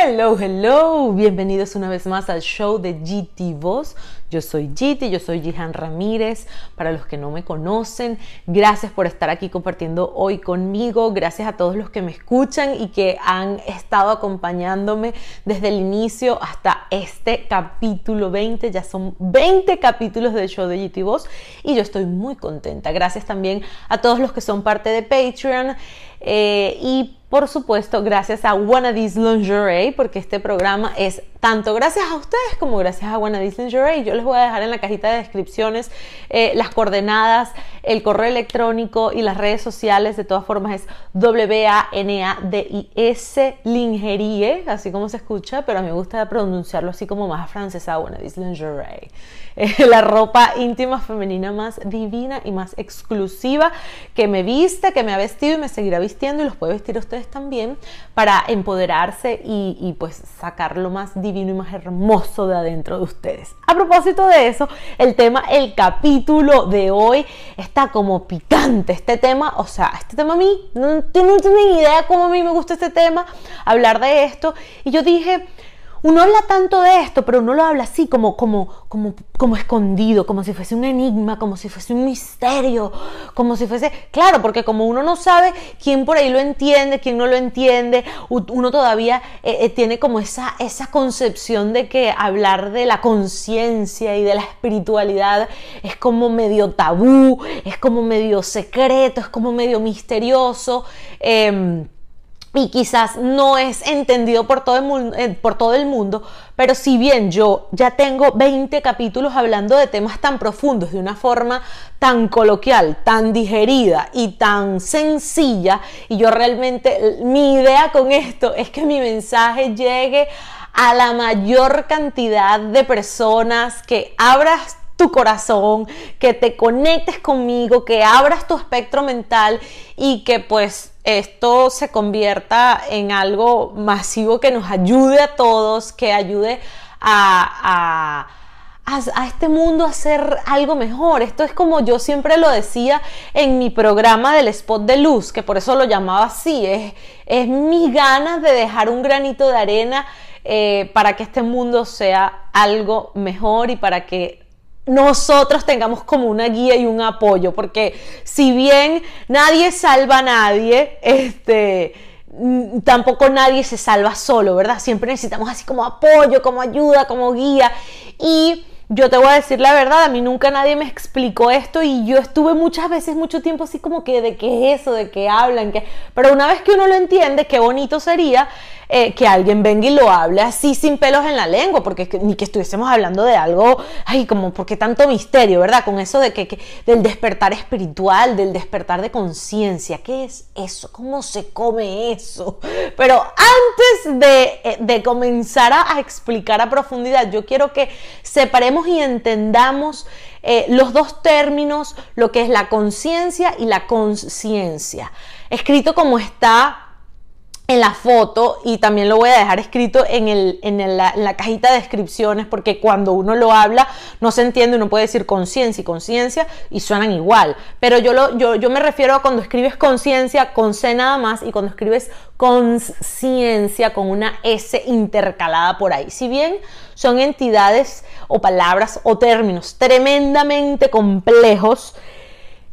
Hello, hello, bienvenidos una vez más al show de GT Voz. Yo soy GT, yo soy Jihan Ramírez. Para los que no me conocen, gracias por estar aquí compartiendo hoy conmigo. Gracias a todos los que me escuchan y que han estado acompañándome desde el inicio hasta este capítulo 20. Ya son 20 capítulos del show de GT Voz y yo estoy muy contenta. Gracias también a todos los que son parte de Patreon. Eh, y por supuesto, gracias a Wannabees Lingerie, porque este programa es tanto gracias a ustedes como gracias a Wannabees Lingerie. Yo les voy a dejar en la cajita de descripciones eh, las coordenadas, el correo electrónico y las redes sociales. De todas formas, es W-A-N-A-D-I-S Lingerie, así como se escucha, pero a mí me gusta pronunciarlo así como más francesa, Wannabees Lingerie. la ropa íntima femenina más divina y más exclusiva que me viste, que me ha vestido y me seguirá vistiendo y los puede vestir ustedes también para empoderarse y, pues sacar lo más divino y más hermoso de adentro de ustedes. A propósito de eso, el tema, el capítulo de hoy está como picante. Este tema, o sea, este tema a mí, no, no ni idea cómo a mí me gusta este tema, hablar de esto. Y yo dije, uno habla tanto de esto, pero uno lo habla así como, como, como, como escondido, como si fuese un enigma, como si fuese un misterio, como si fuese, claro, porque como uno no sabe quién por ahí lo entiende, quién no lo entiende, uno todavía eh, eh, tiene como esa, esa concepción de que hablar de la conciencia y de la espiritualidad es como medio tabú, es como medio secreto, es como medio misterioso. Em, y quizás no es entendido por todo, el mundo, eh, por todo el mundo, pero si bien yo ya tengo 20 capítulos hablando de temas tan profundos, de una forma tan coloquial, tan digerida y tan sencilla, y yo realmente, mi idea con esto es que mi mensaje llegue a la mayor cantidad de personas, que abras tu corazón, que te conectes conmigo, que abras tu espectro mental y que pues esto se convierta en algo masivo que nos ayude a todos, que ayude a, a, este mundo a hacer algo mejor. Esto es como yo siempre lo decía en mi programa del spot de luz, que por eso lo llamaba así, es, es mis ganas de dejar un granito de arena eh, para que este mundo sea algo mejor y para que nosotros tengamos como una guía y un apoyo, porque si bien nadie salva a nadie, este, mm, tampoco nadie se salva solo, ¿verdad? Siempre necesitamos así como apoyo, como ayuda, como guía. Y yo te voy a decir la verdad, a mí nunca nadie me explicó esto y yo estuve muchas veces, mucho tiempo así como que de qué es eso, de qué hablan, que... pero una vez que uno lo entiende, qué bonito sería eh, que alguien venga y lo hable así sin pelos en la lengua, porque ni que estuviésemos hablando de algo, ay, como porque tanto misterio, ¿verdad? Con eso de que, del despertar espiritual, del despertar de conciencia, ¿qué es eso? ¿Cómo se come eso? Pero antes de, eh, de comenzar a, explicar a profundidad, yo quiero que separemos y entendamos eh, los dos términos, lo que es la conciencia y la conciencia. Escrito como está en la foto y también lo voy a dejar escrito en, el, en, la, cajita de descripciones porque cuando uno lo habla no se entiende, uno puede decir conciencia y conciencia y suenan igual, pero yo, lo, yo, yo me refiero a cuando escribes conciencia con C nada más y cuando escribes conciencia con una S intercalada por ahí. Si bien son entidades o palabras o términos tremendamente complejos,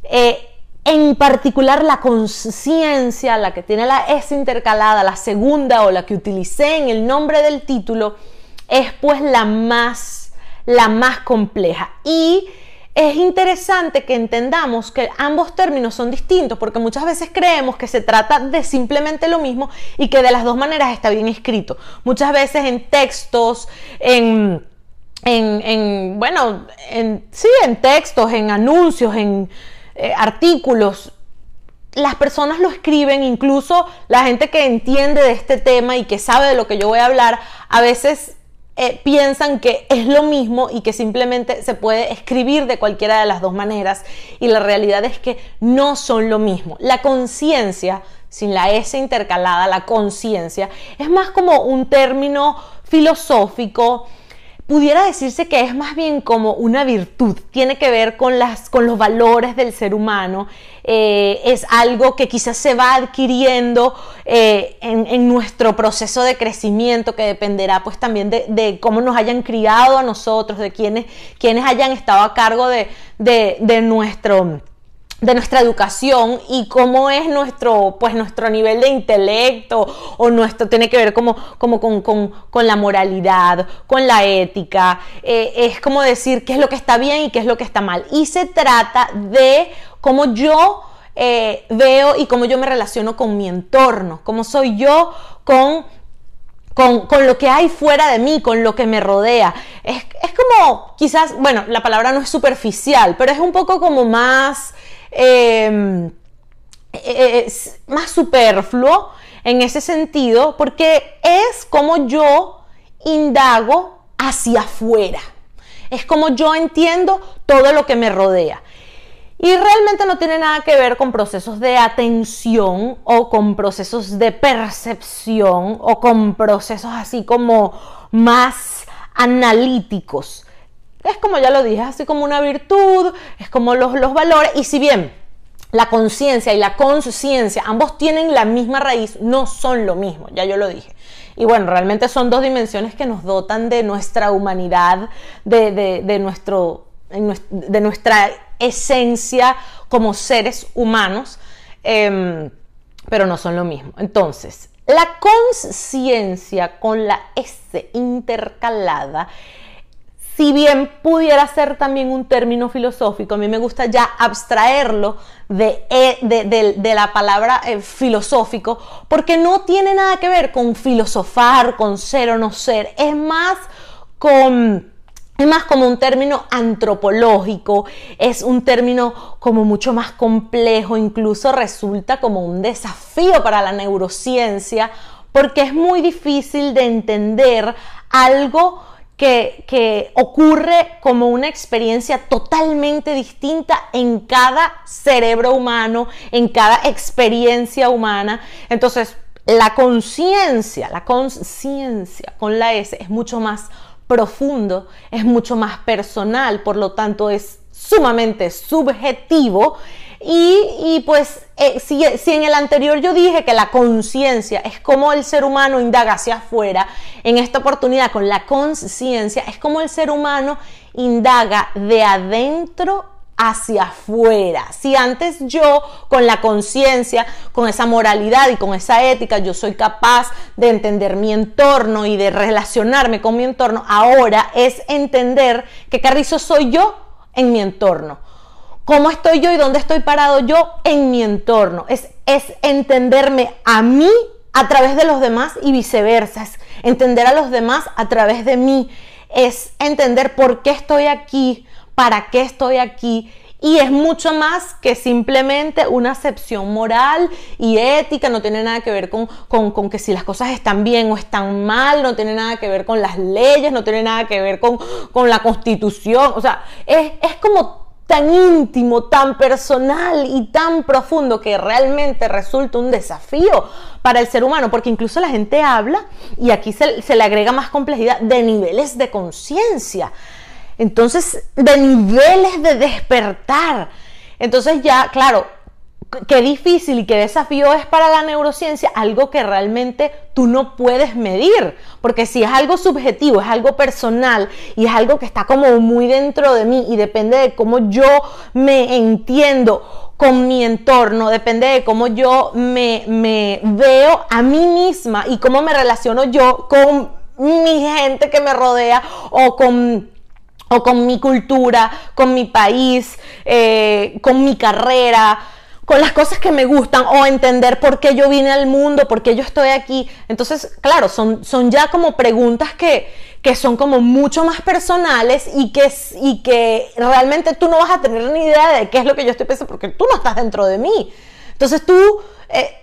eh, en particular la conciencia, la que tiene la S intercalada, la segunda o la que utilicé en el nombre del título, es pues la más, la más compleja. Y es interesante que entendamos que ambos términos son distintos porque muchas veces creemos que se trata de simplemente lo mismo y que de las dos maneras está bien escrito. Muchas veces en textos, en, en, bueno, en, sí, en textos, en anuncios, en eh, artículos, las personas lo escriben, incluso la gente que entiende de este tema y que sabe de lo que yo voy a hablar, a veces eh, piensan que es lo mismo y que simplemente se puede escribir de cualquiera de las dos maneras y la realidad es que no son lo mismo. La conciencia, sin la S intercalada, la conciencia, es más como un término filosófico, pudiera decirse que es más bien como una virtud, tiene que ver con, las, con los valores del ser humano, eh, es algo que quizás se va adquiriendo eh, en, nuestro proceso de crecimiento, que dependerá pues también de, cómo nos hayan criado a nosotros, de quienes, quienes hayan estado a cargo de, de nuestro de nuestra educación y cómo es nuestro, pues, nuestro nivel de intelecto o nuestro, tiene que ver como, como con, la moralidad, con la ética, eh, es como decir qué es lo que está bien y qué es lo que está mal. Y se trata de cómo yo eh, veo y cómo yo me relaciono con mi entorno, cómo soy yo con con, con, lo que hay fuera de mí, con lo que me rodea. Es, es como, quizás, bueno, la palabra no es superficial, pero es un poco como más Em, es más superfluo en ese sentido porque es como yo indago hacia afuera. Es como yo entiendo todo lo que me rodea. Y realmente no tiene nada que ver con procesos de atención o con procesos de percepción o con procesos así como más analíticos es como ya lo dije, así como una virtud, es como los, los valores. Y si bien la conciencia y la conciencia, ambos tienen la misma raíz, no son lo mismo, ya yo lo dije. Y bueno, realmente son dos dimensiones que nos dotan de nuestra humanidad, de, nuestro, de nuestra esencia como seres humanos, em, pero no son lo mismo. Entonces, la conciencia con la S intercalada si bien pudiera ser también un término filosófico, a mí me gusta ya abstraerlo de, e, la palabra eh, filosófico, porque no tiene nada que ver con filosofar, con ser o no ser, es más con... Es más como un término antropológico, es un término como mucho más complejo, incluso resulta como un desafío para la neurociencia, porque es muy difícil de entender algo que, ocurre como una experiencia totalmente distinta en cada cerebro humano, en cada experiencia humana. Entonces, la conciencia, la conciencia con la S es mucho más profundo, es mucho más personal, por lo tanto es sumamente subjetivo y, pues eh, si, en el anterior yo dije que la conciencia es como el ser humano indaga hacia afuera, en esta oportunidad con la conciencia es como el ser humano indaga de adentro hacia afuera. Si antes yo con la conciencia, con esa moralidad y con esa ética, yo soy capaz de entender mi entorno y de relacionarme con mi entorno, ahora es entender que Carrizo soy yo en mi entorno cómo estoy yo y dónde estoy parado yo en mi entorno. Es, es entenderme a mí a través de los demás y viceversa. Es entender a los demás a través de mí. Es entender por qué estoy aquí, para qué estoy aquí. Y es mucho más que simplemente una acepción moral y ética, no tiene nada que ver con, con, que si las cosas están bien o están mal, no tiene nada que ver con las leyes, no tiene nada que ver con, con la constitución, o sea, es, es como tan íntimo, tan personal y tan profundo que realmente resulta un desafío para el ser humano, porque incluso la gente habla y aquí se, le agrega más complejidad de niveles de conciencia, entonces de niveles de despertar. Entonces ya, claro, qué difícil y qué desafío es para la neurociencia algo que realmente tú no puedes medir, porque si es algo subjetivo, es algo personal y es algo que está como muy dentro de mí y depende de cómo yo me entiendo con mi entorno, depende de cómo yo me, veo a mí misma y cómo me relaciono yo con mi gente que me rodea o con o con mi cultura, con mi país, eh, con mi carrera, con las cosas que me gustan o entender por qué yo vine al mundo, por qué yo estoy aquí. Entonces, claro, son, son ya como preguntas que, que son como mucho más personales y que, y que realmente tú no vas a tener ni idea de qué es lo que yo estoy pensando porque tú no estás dentro de mí. Entonces tú... Eh,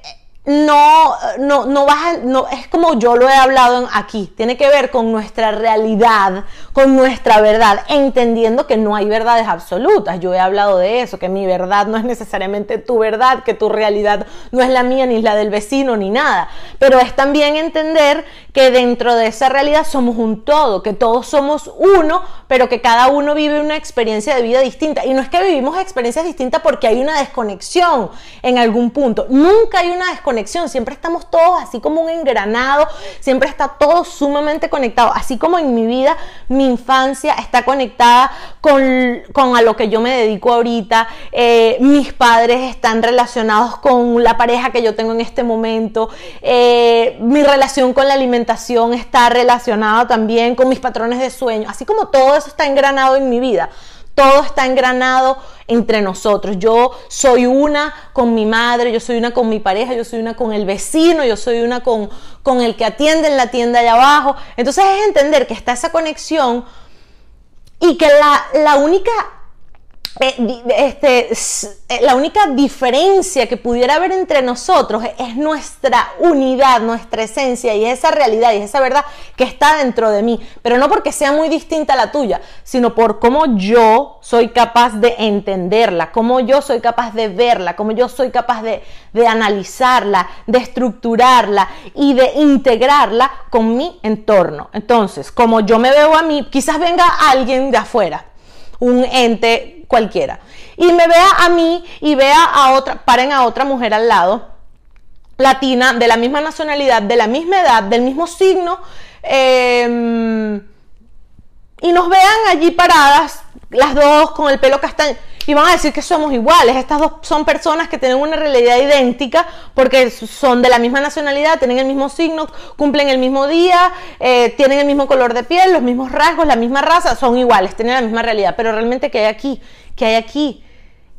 no, no, no vas no, es como yo lo he hablado aquí, tiene que ver con nuestra realidad, con nuestra verdad, entendiendo que no hay verdades absolutas. Yo he hablado de eso, que mi verdad no es necesariamente tu verdad, que tu realidad no es la mía ni la del vecino ni nada, pero es también entender que dentro de esa realidad somos un todo, que todos somos uno, pero que cada uno vive una experiencia de vida distinta. Y no es que vivimos experiencias distintas porque hay una desconexión en algún punto, nunca hay una desconexión siempre estamos todos así como un engranado, siempre está todo sumamente conectado, así como en mi vida, mi infancia está conectada con, con a lo que yo me dedico ahorita, eh, mis padres están relacionados con la pareja que yo tengo en este momento, eh, mi relación con la alimentación está relacionada también con mis patrones de sueño, así como todo eso está engranado en mi vida. Todo está engranado entre nosotros. Yo soy una con mi madre, yo soy una con mi pareja, yo soy una con el vecino, yo soy una con, con el que atiende en la tienda allá abajo. Entonces es entender que está esa conexión y que la, la única este, eh, la única diferencia que pudiera haber entre nosotros es nuestra unidad, nuestra esencia y esa realidad y esa verdad que está dentro de mí, pero no porque sea muy distinta a la tuya, sino por cómo yo soy capaz de entenderla, cómo yo soy capaz de verla, cómo yo soy capaz de, de analizarla, de estructurarla y de integrarla con mi entorno. Entonces, como yo me veo a mí, quizás venga alguien de afuera, un ente cualquiera. Y me vea a mí y vea a otra, paren a otra mujer al lado, latina, de la misma nacionalidad, de la misma edad, del mismo signo, em, y nos vean allí paradas, las dos con el pelo castaño y van a decir que somos iguales. Estas dos son personas que tienen una realidad idéntica porque son de la misma nacionalidad, tienen el mismo signo, cumplen el mismo día, eh, tienen el mismo color de piel, los mismos rasgos, la misma raza, son iguales, tienen la misma realidad. Pero realmente, ¿qué hay aquí? ¿Qué hay aquí?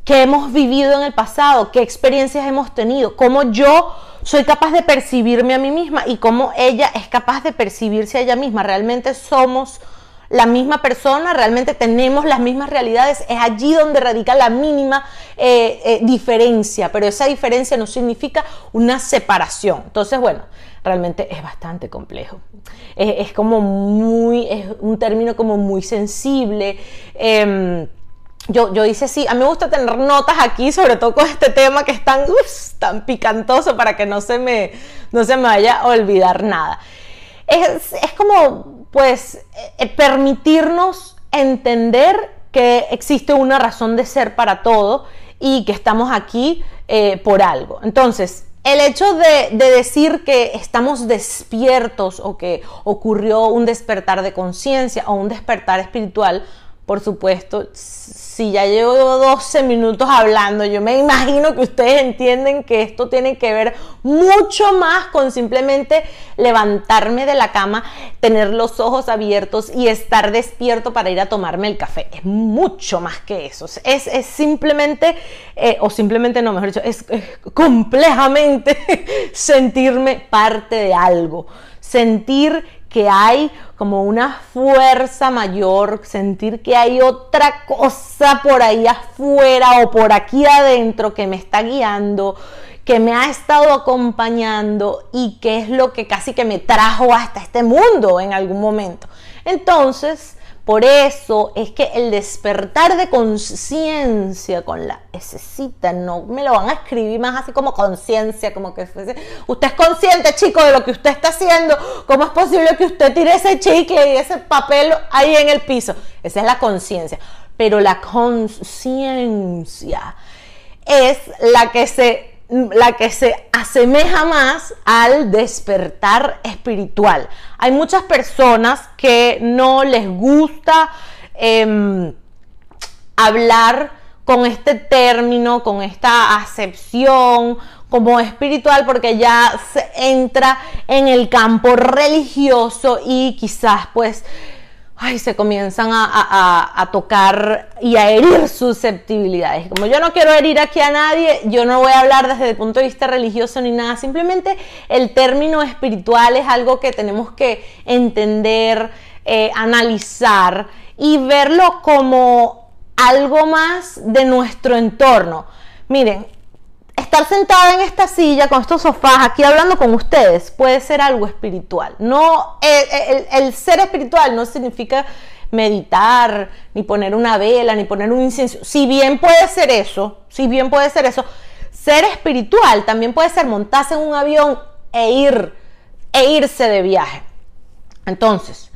¿Qué hemos vivido en el pasado? ¿Qué experiencias hemos tenido? ¿Cómo yo soy capaz de percibirme a mí misma y cómo ella es capaz de percibirse a ella misma? Realmente somos la misma persona, realmente tenemos las mismas realidades, es allí donde radica la mínima eh, eh, diferencia, pero esa diferencia no significa una separación. Entonces, bueno, realmente es bastante complejo. Es, como muy, es un término como muy sensible. Em, yo, yo hice sí, a mí me gusta tener notas aquí, sobre todo con este tema que es tan, tan picantoso para que no se, me, no se me vaya a olvidar nada. Es, es como pues eh, permitirnos entender que existe una razón de ser para todo y que estamos aquí eh, por algo. Entonces, el hecho de, de, decir que estamos despiertos o que ocurrió un despertar de conciencia o un despertar espiritual, por supuesto, si ya llevo 12 minutos hablando, yo me imagino que ustedes entienden que esto tiene que ver mucho más con simplemente levantarme de la cama, tener los ojos abiertos y estar despierto para ir a tomarme el café. Es mucho más que eso. Es, simplemente, eh, o simplemente no, mejor dicho, es, es complejamente sentirme parte de algo. Sentir que hay como una fuerza mayor, sentir que hay otra cosa por ahí afuera o por aquí adentro que me está guiando, que me ha estado acompañando y que es lo que casi que me trajo hasta este mundo en algún momento. Entonces, por eso es que el despertar de conciencia con la necesita, no me lo van a escribir más así como conciencia, como que usted es consciente, chico, de lo que usted está haciendo. ¿Cómo es posible que usted tire ese chicle y ese papel ahí en el piso? Esa es la conciencia. Pero la conciencia es la que se la que se asemeja más al despertar espiritual. Hay muchas personas que no les gusta em, hablar con este término, con esta acepción como espiritual, porque ya se entra en el campo religioso y quizás pues ay, se comienzan a, tocar y a herir susceptibilidades. Como yo no quiero herir aquí a nadie, yo no voy a hablar desde el punto de vista religioso ni nada, simplemente el término espiritual es algo que tenemos que entender, eh, analizar y verlo como algo más de nuestro entorno. Miren, estar sentada en esta silla con estos sofás aquí hablando con ustedes puede ser algo espiritual. No, el, ser espiritual no significa meditar, ni poner una vela, ni poner un incienso. Si bien puede ser eso, si bien puede ser eso, ser espiritual también puede ser montarse en un avión e ir, e irse de viaje. Entonces,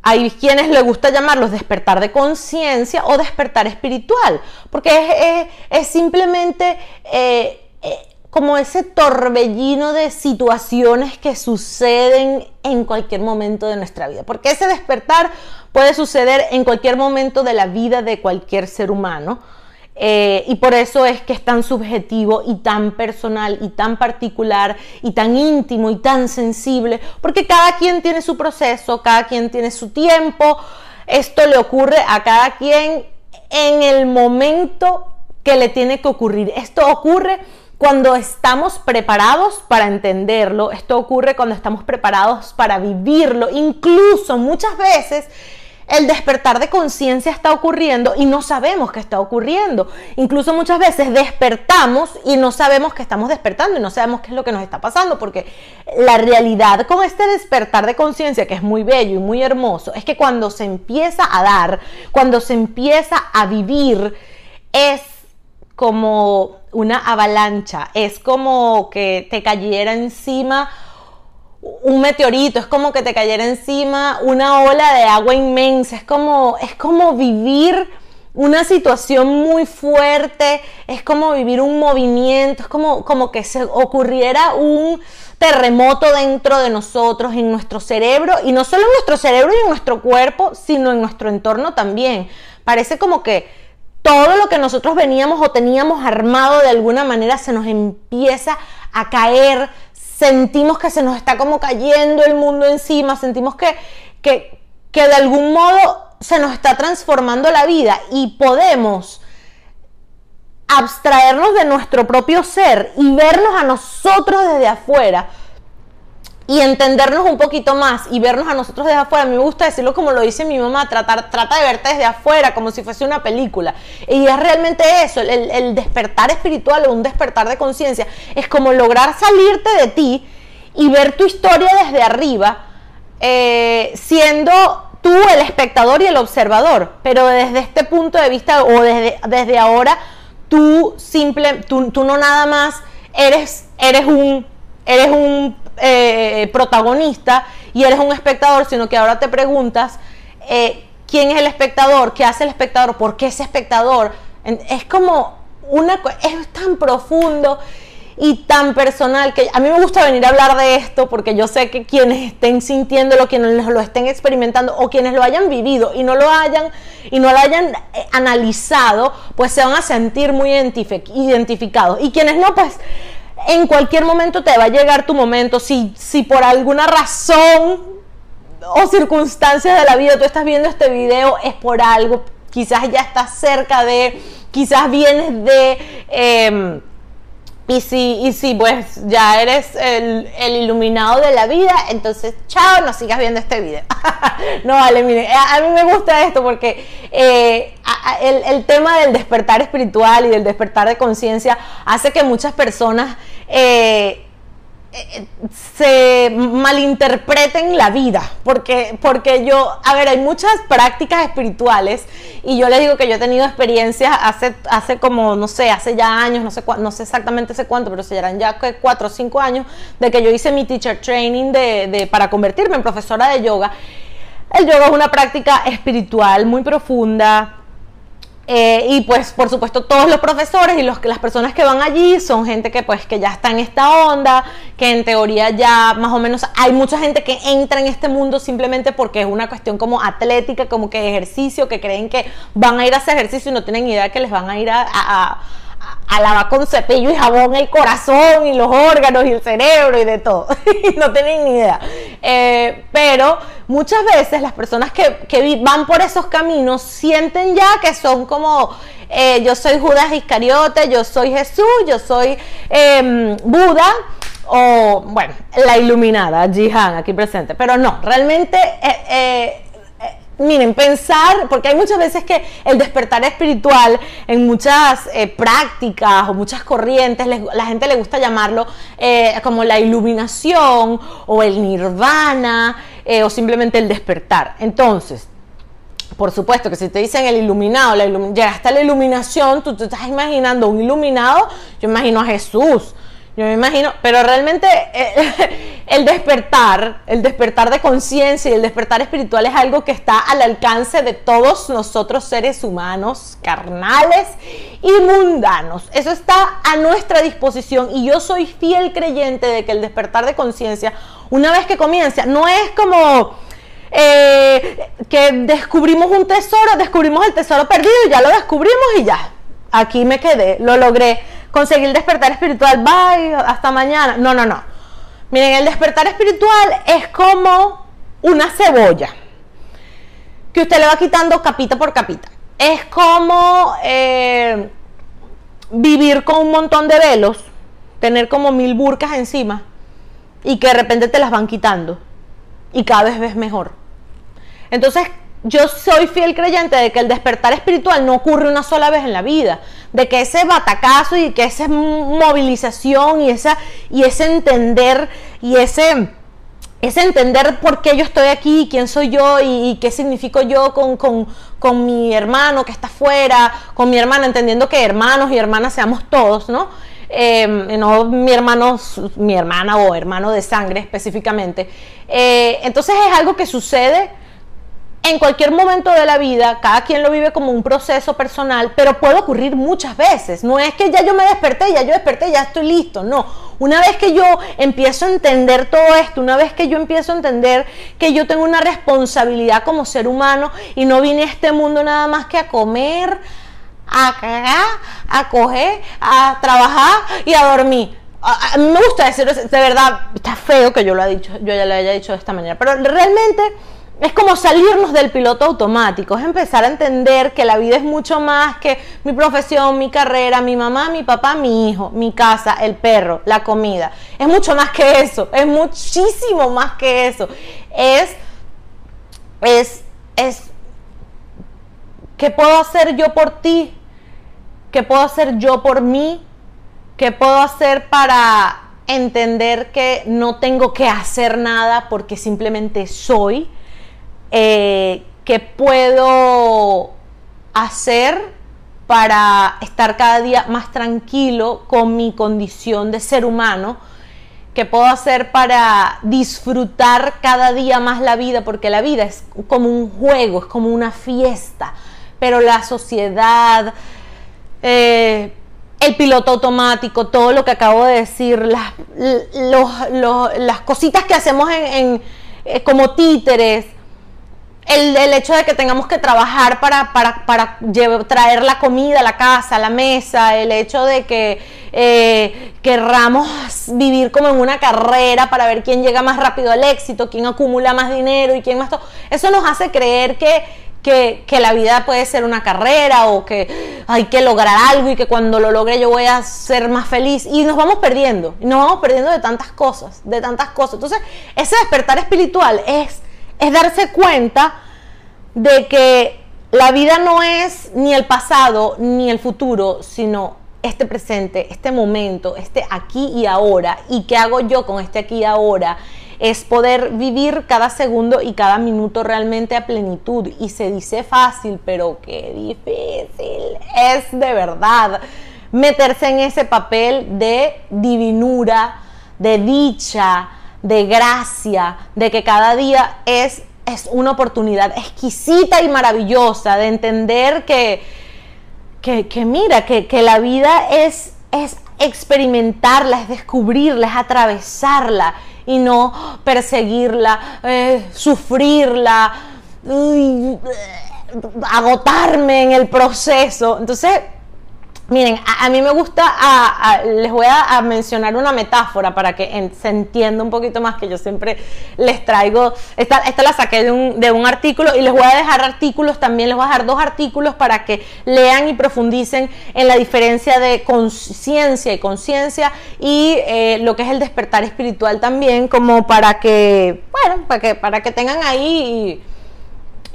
hay quienes les gusta llamarlos despertar de conciencia o despertar espiritual, porque es, simplemente eh, eh, como ese torbellino de situaciones que suceden en cualquier momento de nuestra vida, porque ese despertar puede suceder en cualquier momento de la vida de cualquier ser humano. Eh, y por eso es que es tan subjetivo y tan personal y tan particular y tan íntimo y tan sensible, porque cada quien tiene su proceso, cada quien tiene su tiempo, esto le ocurre a cada quien en el momento que le tiene que ocurrir. Esto ocurre cuando estamos preparados para entenderlo, esto ocurre cuando estamos preparados para vivirlo, incluso muchas veces el despertar de conciencia está ocurriendo y no sabemos qué está ocurriendo. Incluso muchas veces despertamos y no sabemos que estamos despertando y no sabemos qué es lo que nos está pasando, porque la realidad con este despertar de conciencia, que es muy bello y muy hermoso, es que cuando se empieza a dar, cuando se empieza a vivir, es como una avalancha, es como que te cayera encima un meteorito, es como que te cayera encima una ola de agua inmensa, es como, es como vivir una situación muy fuerte, es como vivir un movimiento, es como, como que se ocurriera un terremoto dentro de nosotros, en nuestro cerebro, y no solo en nuestro cerebro y en nuestro cuerpo, sino en nuestro entorno también. Parece como que todo lo que nosotros veníamos o teníamos armado de alguna manera se nos empieza a caer, sentimos que se nos está como cayendo el mundo encima, sentimos que, que, que de algún modo se nos está transformando la vida y podemos abstraernos de nuestro propio ser y vernos a nosotros desde afuera y entendernos un poquito más y vernos a nosotros desde afuera. A mí me gusta decirlo como lo dice mi mamá, tratar, trata de verte desde afuera, como si fuese una película. Y es realmente eso, el, despertar espiritual o un despertar de conciencia, es como lograr salirte de ti y ver tu historia desde arriba, eh, siendo tú el espectador y el observador. Pero desde este punto de vista o desde, desde ahora, tú, simple, tú, tú no nada más eres, eres un... Eres un eh, protagonista y eres un espectador, sino que ahora te preguntas eh, quién es el espectador, qué hace el espectador, por qué ese espectador. Es como una es tan profundo y tan personal que a mí me gusta venir a hablar de esto porque yo sé que quienes estén sintiéndolo, quienes lo estén experimentando o quienes lo hayan vivido y no lo hayan y no lo hayan eh, analizado, pues se van a sentir muy identificados. Y quienes no, pues en cualquier momento te va a llegar tu momento. Si, si por alguna razón o circunstancias de la vida tú estás viendo este video, es por algo. Quizás ya estás cerca de, quizás vienes de... Em, y si, y si pues ya eres el, iluminado de la vida, entonces chao, no sigas viendo este video. no, vale, mire, a, mí me gusta esto porque eh, el, tema del despertar espiritual y del despertar de conciencia hace que muchas personas eh, se malinterpreten la vida, porque, porque yo, a ver, hay muchas prácticas espirituales y yo les digo que yo he tenido experiencias hace, hace como, no sé, hace ya años, no sé, no sé exactamente hace cuánto, pero se eran ya cuatro o cinco años de que yo hice mi teacher training de, para convertirme en profesora de yoga. El yoga es una práctica espiritual muy profunda, eh, y pues por supuesto todos los profesores y los, las personas que van allí son gente que pues que ya está en esta onda, que en teoría ya más o menos hay mucha gente que entra en este mundo simplemente porque es una cuestión como atlética, como que ejercicio, que creen que van a ir a hacer ejercicio y no tienen idea que les van a ir a a lavar con cepillo y jabón el corazón y los órganos y el cerebro y de todo. no tienen ni idea. Eh, pero muchas veces las personas que, van por esos caminos sienten ya que son como eh, yo soy Judas Iscariote, yo soy Jesús, yo soy em, Buda o bueno, la iluminada, Jihan aquí presente. Pero no, realmente... Miren, pensar, porque hay muchas veces que el despertar espiritual en muchas eh, prácticas o muchas corrientes, la gente le gusta llamarlo eh, como la iluminación o el nirvana eh, o simplemente el despertar. Entonces, por supuesto que si te dicen el iluminado, la llegaste a la iluminación, tú te estás imaginando un iluminado, yo imagino a Jesús yo me imagino, pero realmente eh, el despertar, el despertar de conciencia y el despertar espiritual es algo que está al alcance de todos nosotros seres humanos, carnales y mundanos. Eso está a nuestra disposición y yo soy fiel creyente de que el despertar de conciencia, una vez que comienza, no es como... Eh, que descubrimos un tesoro, descubrimos el tesoro perdido y ya lo descubrimos y ya. Aquí me quedé, lo logré conseguir despertar espiritual, bye, hasta mañana. No, no, no. Miren, el despertar espiritual es como una cebolla que usted le va quitando capita por capita. Es como eh, vivir con un montón de velos, tener como mil burcas encima y que de repente te las van quitando y cada vez ves mejor. Entonces, yo soy fiel creyente de que el despertar espiritual no ocurre una sola vez en la vida, de que ese batacazo y que esa movilización y, esa, y ese entender y ese, ese entender por qué yo estoy aquí, quién soy yo y, qué significo yo con, con, mi hermano que está afuera, con mi hermana, entendiendo que hermanos y hermanas seamos todos, ¿no? Eh, no mi hermano, mi hermana o hermano de sangre específicamente. Eh, entonces es algo que sucede en cualquier momento de la vida, cada quien lo vive como un proceso personal, pero puede ocurrir muchas veces. No es que ya yo me desperté, ya yo desperté, ya estoy listo. No, una vez que yo empiezo a entender todo esto, una vez que yo empiezo a entender que yo tengo una responsabilidad como ser humano y no vine a este mundo nada más que a comer, a cagar, a coger, a trabajar y a dormir. A, me gusta decir, de verdad, está feo que yo lo haya dicho, yo ya lo haya dicho de esta manera, pero realmente es como salirnos del piloto automático, es empezar a entender que la vida es mucho más que mi profesión, mi carrera, mi mamá, mi papá, mi hijo, mi casa, el perro, la comida. Es mucho más que eso, es muchísimo más que eso. Es, es, es, ¿qué puedo hacer yo por ti? ¿Qué puedo hacer yo por mí? ¿Qué puedo hacer para entender que no tengo que hacer nada porque simplemente soy? Eh, qué puedo hacer para estar cada día más tranquilo con mi condición de ser humano, qué puedo hacer para disfrutar cada día más la vida, porque la vida es como un juego, es como una fiesta, pero la sociedad, eh, el piloto automático, todo lo que acabo de decir, las, las cositas que hacemos en, eh, como títeres, el, hecho de que tengamos que trabajar para, para, traer la comida a la casa, la mesa, el hecho de que eh, querramos vivir como en una carrera para ver quién llega más rápido al éxito, quién acumula más dinero y quién más... Eso nos hace creer que, que, que, la vida puede ser una carrera o que hay que lograr algo y que cuando lo logre yo voy a ser más feliz. Y nos vamos perdiendo, nos vamos perdiendo de tantas cosas, de tantas cosas. Entonces, ese despertar espiritual es es darse cuenta de que la vida no es ni el pasado ni el futuro, sino este presente, este momento, este aquí y ahora. ¿Y qué hago yo con este aquí y ahora? Es poder vivir cada segundo y cada minuto realmente a plenitud. Y se dice fácil, pero qué difícil es de verdad meterse en ese papel de divinura, de dicha, de gracia, de que cada día es, es una oportunidad exquisita y maravillosa de entender que, que, mira, que, la vida es, es experimentarla, es descubrirla, es atravesarla y no perseguirla, eh, sufrirla, agotarme en el proceso. Entonces, Miren, a, mí me gusta, les voy a, mencionar una metáfora para que se entienda un poquito más, que yo siempre les traigo, esta, esta la saqué de un, de un, artículo y les voy a dejar artículos también, les voy a dejar dos artículos para que lean y profundicen en la diferencia de conciencia y conciencia y eh, lo que es el despertar espiritual también, como para que, bueno, para que, para que tengan ahí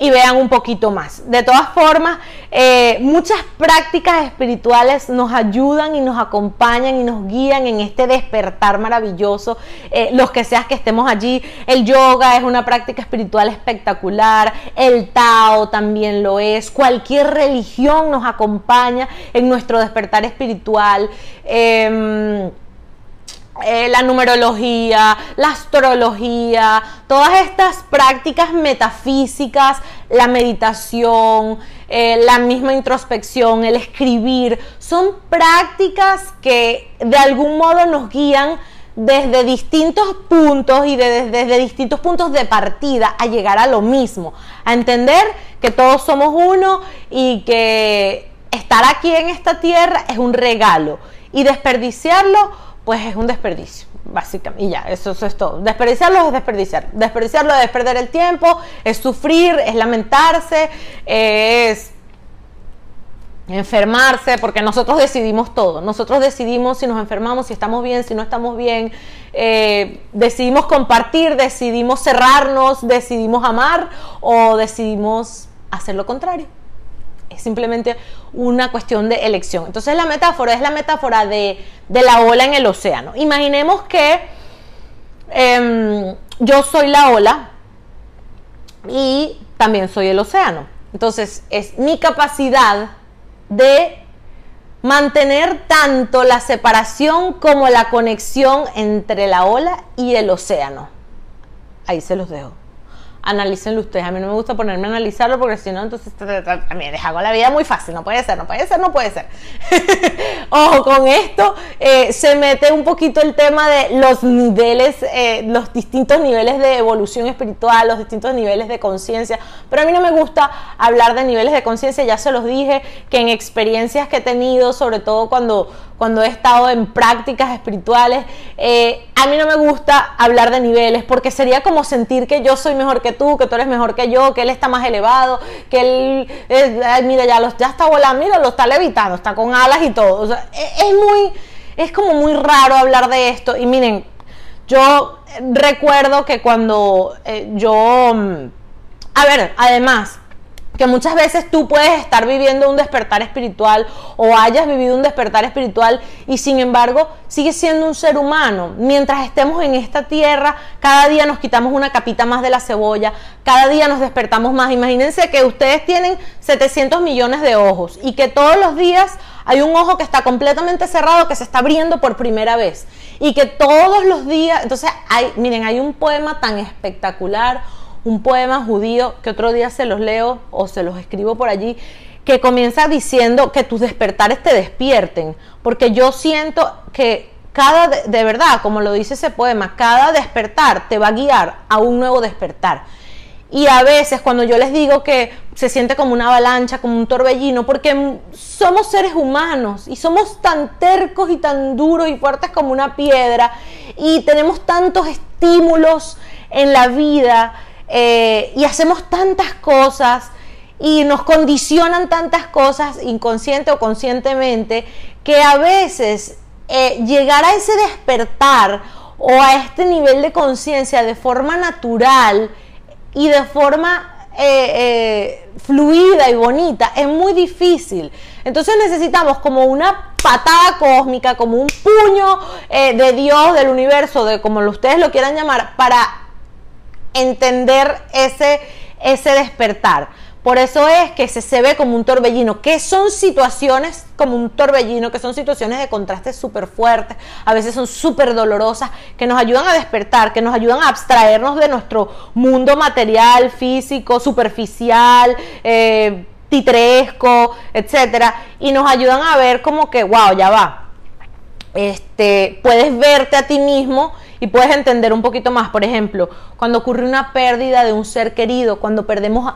vean un poquito más. De todas formas, eh, muchas prácticas espirituales nos ayudan y nos acompañan y nos guían en este despertar maravilloso. Eh, los que seas que estemos allí, el yoga es una práctica espiritual espectacular, el Tao también lo es, cualquier religión nos acompaña en nuestro despertar espiritual. Em, eh, la numerología, la astrología, todas estas prácticas metafísicas, la meditación, eh, la misma introspección, el escribir, son prácticas que de algún modo nos guían desde distintos puntos y desde distintos puntos de partida a llegar a lo mismo, a entender que todos somos uno y que estar aquí en esta tierra es un regalo y desperdiciarlo pues es un desperdicio, básicamente. Y ya, eso, es todo. Desperdiciarlo es desperdiciar. Desperdiciarlo es perder el tiempo, es sufrir, es lamentarse, es enfermarse, porque nosotros decidimos todo. Nosotros decidimos si nos enfermamos, si estamos bien, si no estamos bien. Eh, decidimos compartir, decidimos cerrarnos, decidimos amar o decidimos hacer lo contrario simplemente una cuestión de elección. Entonces la metáfora es la metáfora de, la ola en el océano. Imaginemos que em, yo soy la ola y también soy el océano. Entonces es mi capacidad de mantener tanto la separación como la conexión entre la ola y el océano. Ahí se los dejo analícenlo ustedes. A mí no me gusta ponerme a analizarlo porque si no, entonces también les hago la vida muy fácil. No puede ser, no puede ser, no puede ser. Ojo, con esto eh, se mete un poquito el tema de los niveles, eh, los distintos niveles de evolución espiritual, los distintos niveles de conciencia. Pero a mí no me gusta hablar de niveles de conciencia, ya se los dije, que en experiencias que he tenido, sobre todo cuando cuando he estado en prácticas espirituales, eh, a mí no me gusta hablar de niveles porque sería como sentir que yo soy mejor que tú, que tú eres mejor que yo, que él está más elevado, que él, mira, ya, los, ya está volando, mira, lo está levitando, está con alas y todo. E, es, muy, es como muy raro hablar de esto. Y miren, yo recuerdo que cuando eh, yo, mm, a ver, además, que muchas veces tú puedes estar viviendo un despertar espiritual o hayas vivido un despertar espiritual y sin embargo sigues siendo un ser humano. Mientras estemos en esta tierra, cada día nos quitamos una capita más de la cebolla, cada día nos despertamos más. Imagínense que ustedes tienen 700 millones de ojos y que todos los días hay un ojo que está completamente cerrado que se está abriendo por primera vez y que todos los días, entonces hay, miren, hay un poema tan espectacular un poema judío que otro día se los leo o se los escribo por allí, que comienza diciendo que tus despertares te despierten, porque yo siento que cada, de, verdad, como lo dice ese poema, cada despertar te va a guiar a un nuevo despertar. Y a veces cuando yo les digo que se siente como una avalancha, como un torbellino, porque somos seres humanos y somos tan tercos y tan duros y fuertes como una piedra y tenemos tantos estímulos en la vida eh, y hacemos tantas cosas y nos condicionan tantas cosas inconsciente o conscientemente que a veces eh, llegar a ese despertar o a este nivel de conciencia de forma natural y de forma eh, fluida y bonita es muy difícil. Entonces necesitamos como una patada cósmica, como un puño de Dios, del universo, de como ustedes lo quieran llamar, para entender ese, ese despertar. Por eso es que se, se ve como un torbellino, que son situaciones como un torbellino, que son situaciones de contraste súper fuertes, a veces son súper dolorosas, que nos ayudan a despertar, que nos ayudan a abstraernos de nuestro mundo material, físico, superficial, eh, titresco, etcétera, y nos ayudan a ver como que, wow, ya va. Este, puedes verte a ti mismo y puedes entender un poquito más. Por ejemplo, cuando ocurre una pérdida de un ser querido, cuando perdemos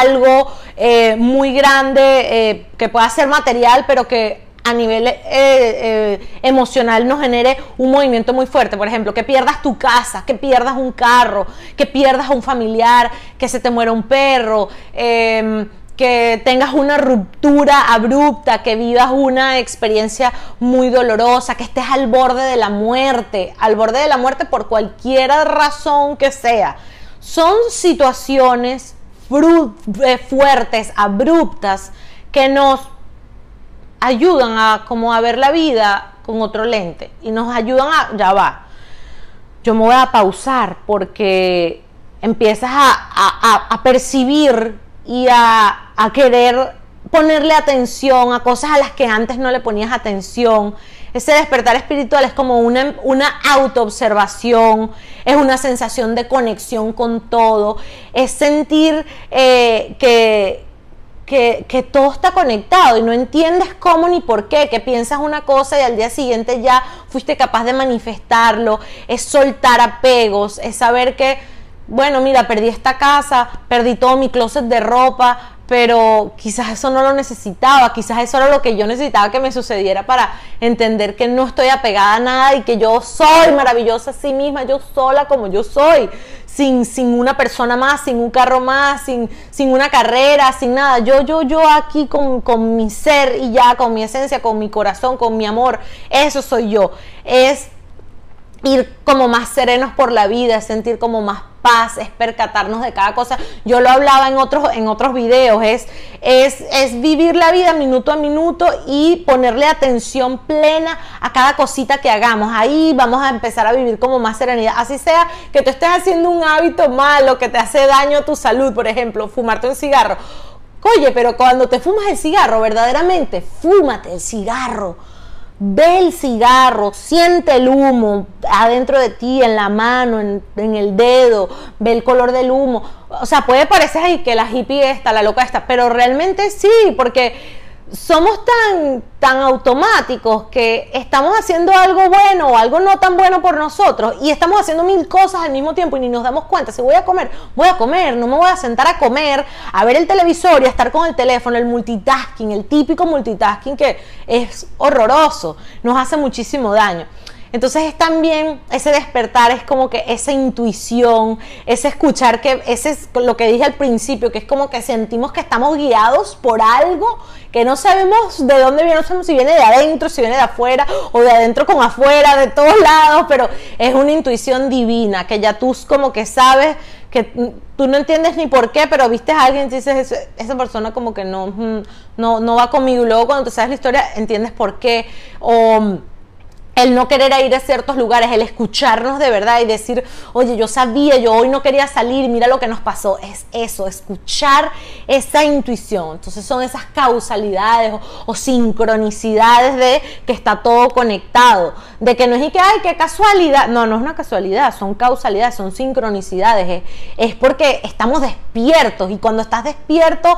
algo eh, muy grande eh, que pueda ser material, pero que a nivel eh, emocional nos genere un movimiento muy fuerte. Por ejemplo, que pierdas tu casa, que pierdas un carro, que pierdas a un familiar, que se te muera un perro que tengas una ruptura abrupta, que vivas una experiencia muy dolorosa, que estés al borde de la muerte, al borde de la muerte por cualquier razón que sea. Son situaciones eh, fuertes, abruptas, que nos ayudan a como a ver la vida con otro lente y nos ayudan a, ya va, yo me voy a pausar porque empiezas a, percibir y a, querer ponerle atención a cosas a las que antes no le ponías atención. Ese despertar espiritual es como una, una autoobservación, es una sensación de conexión con todo, es sentir eh, que, que, todo está conectado y no entiendes cómo ni por qué, que piensas una cosa y al día siguiente ya fuiste capaz de manifestarlo, es soltar apegos, es saber que, bueno, mira, perdí esta casa, perdí todo mi closet de ropa, pero quizás eso no lo necesitaba, quizás eso era lo que yo necesitaba que me sucediera para entender que no estoy apegada a nada y que yo soy maravillosa a sí misma, yo sola como yo soy, sin, sin una persona más, sin un carro más, sin, sin una carrera, sin nada, yo, yo, yo aquí con, con mi ser y ya, con mi esencia, con mi corazón, con mi amor, eso soy yo, es ir como más serenos por la vida, sentir como más paz, es percatarnos de cada cosa. Yo lo hablaba en otros, en otros videos, es, es, es vivir la vida minuto a minuto y ponerle atención plena a cada cosita que hagamos. Ahí vamos a empezar a vivir como más serenidad. Así sea que tú estés haciendo un hábito malo que te hace daño a tu salud, por ejemplo, fumarte un cigarro. Oye, pero cuando te fumas el cigarro, verdaderamente, fúmate el cigarro Ve el cigarro, siente el humo adentro de ti, en la mano, en, el dedo, ve el color del humo. O sea, puede parecer ahí que la hippie está, la loca está, pero realmente sí, porque somos tan, tan automáticos que estamos haciendo algo bueno o algo no tan bueno por nosotros y estamos haciendo mil cosas al mismo tiempo y ni nos damos cuenta. Si voy a comer, voy a comer, no me voy a sentar a comer, a ver el televisor y a estar con el teléfono, el multitasking, el típico multitasking que es horroroso, nos hace muchísimo daño. Entonces es también ese despertar, es como que esa intuición, ese escuchar que, ese es lo que dije al principio, que es como que sentimos que estamos guiados por algo que no sabemos de dónde viene, no sabemos si viene de adentro, si viene de afuera, o de adentro con afuera, de todos lados, pero es una intuición divina, que ya tú como que sabes que tú no entiendes ni por qué, pero viste a alguien y dices, esa persona como que no, mm, no, no va conmigo, luego cuando te sabes la historia entiendes por qué, o el no querer ir a ciertos lugares, el escucharnos de verdad y decir, oye, yo sabía, yo hoy no quería salir, mira lo que nos pasó. Es eso, escuchar esa intuición. Entonces son esas causalidades o, sincronicidades de que está todo conectado. De que no es y que, ay, qué casualidad. No, no es una casualidad, son causalidades, son sincronicidades. es porque estamos despiertos y cuando estás despierto,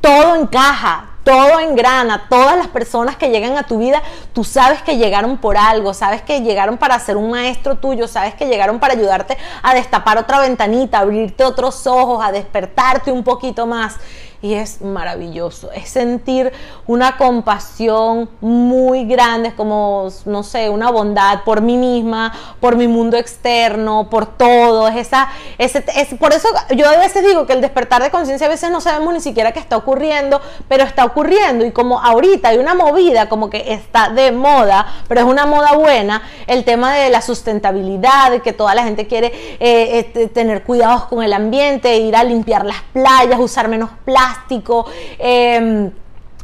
todo encaja, todo engrana, todas las personas que llegan a tu vida, tú sabes que llegaron por algo, sabes que llegaron para ser un maestro tuyo, sabes que llegaron para ayudarte a destapar otra ventanita, abrirte otros ojos, a despertarte un poquito más y es maravilloso. Es sentir una compasión muy grande, como, no sé, una bondad por mí misma, por mi mundo externo, por todo. Es esa, es, por eso yo a veces digo que el despertar de conciencia a veces no sabemos ni siquiera qué está ocurriendo, pero está ocurriendo. Y como ahorita hay una movida como que está de moda, pero es una moda buena, el tema de la sustentabilidad, de que toda la gente quiere eh, eh, tener cuidados con el ambiente, ir a limpiar las playas, usar menos plástico Em,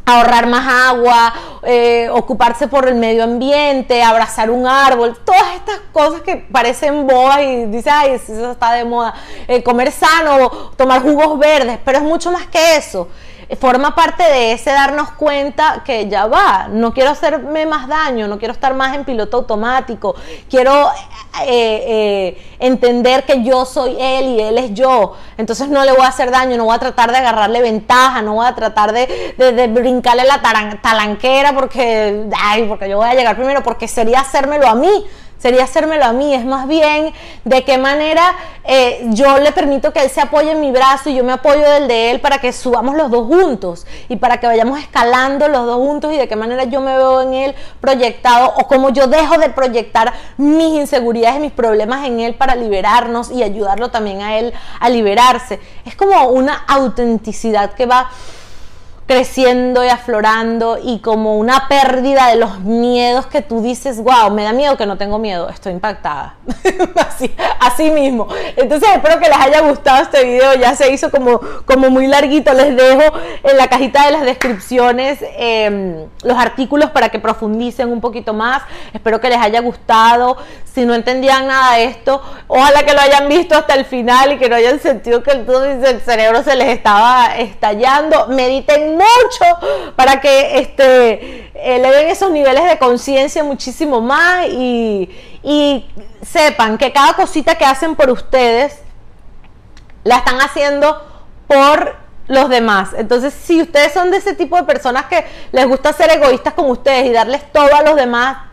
ahorrar más agua, eh, ocuparse por el medio ambiente, abrazar un árbol, todas estas cosas que parecen boas y dice, ay, eso está de moda, eh, comer sano, tomar jugos verdes, pero es mucho más que eso forma parte de ese darnos cuenta que ya va, no quiero hacerme más daño, no quiero estar más en piloto automático, quiero eh, eh, entender que yo soy él y él es yo, entonces no le voy a hacer daño, no voy a tratar de agarrarle ventaja, no voy a tratar de, de, brincarle la talanquera porque, ay, porque yo voy a llegar primero, porque sería hacérmelo a mí sería hacérmelo a mí, es más bien de qué manera eh, yo le permito que él se apoye en mi brazo y yo me apoyo del de él para que subamos los dos juntos y para que vayamos escalando los dos juntos y de qué manera yo me veo en él proyectado o cómo yo dejo de proyectar mis inseguridades, mis problemas en él para liberarnos y ayudarlo también a él a liberarse. Es como una autenticidad que va creciendo y aflorando y como una pérdida de los miedos que tú dices, wow, me da miedo que no tengo miedo, estoy impactada. así, mismo. Entonces espero que les haya gustado este video, ya se hizo como, como muy larguito, les dejo en la cajita de las descripciones em, los artículos para que profundicen un poquito más, espero que les haya gustado, si no entendían nada de esto, ojalá que lo hayan visto hasta el final y que no hayan sentido que el cerebro se les estaba estallando, mediten mucho para que este, eleven esos niveles de conciencia muchísimo más y, y sepan que cada cosita que hacen por ustedes la están haciendo por los demás. Entonces, si ustedes son de ese tipo de personas que les gusta ser egoístas como ustedes y darles todo a los demás,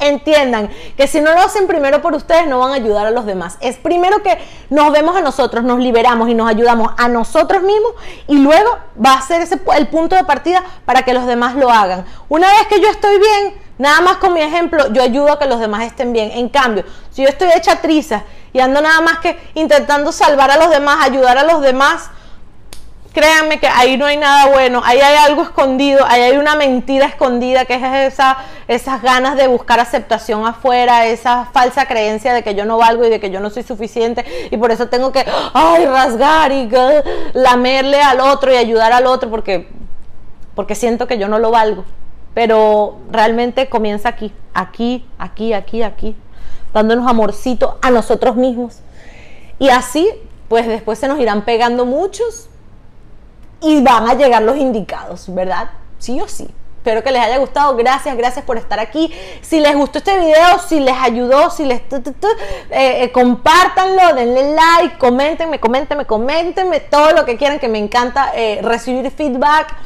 entiendan que si no lo hacen primero por ustedes, no van a ayudar a los demás. Es primero que nos vemos a nosotros, nos liberamos y nos ayudamos a nosotros mismos y luego va a ser ese el punto de partida para que los demás lo hagan. Una vez que yo estoy bien, nada más con mi ejemplo, yo ayudo a que los demás estén bien. En cambio, si yo estoy hecha triza y ando nada más que intentando salvar a los demás, ayudar a los demás, créanme que ahí no hay nada bueno, ahí hay algo escondido, ahí hay una mentira escondida que es esa, esas ganas de buscar aceptación afuera, esa falsa creencia de que yo no valgo y de que yo no soy suficiente y por eso tengo que, ay, rasgar y lamerle al otro y ayudar al otro porque, porque siento que yo no lo valgo. Pero realmente comienza aquí, aquí, aquí, aquí, aquí, dándonos amorcito a nosotros mismos. Y así, pues después se nos irán pegando muchos y van a llegar los indicados, ¿verdad? Sí o sí. Espero que les haya gustado. Gracias, gracias por estar aquí. Si les gustó este video, si les ayudó, si les... Eh, eh, compártanlo, denle like, coméntenme, coméntenme, coméntenme todo lo que quieran, que me encanta eh, recibir feedback.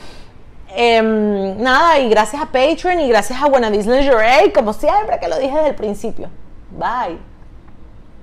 Em, nada, y gracias a Patreon y gracias a Buena Disney Jurey, como siempre que lo dije desde el principio. Bye.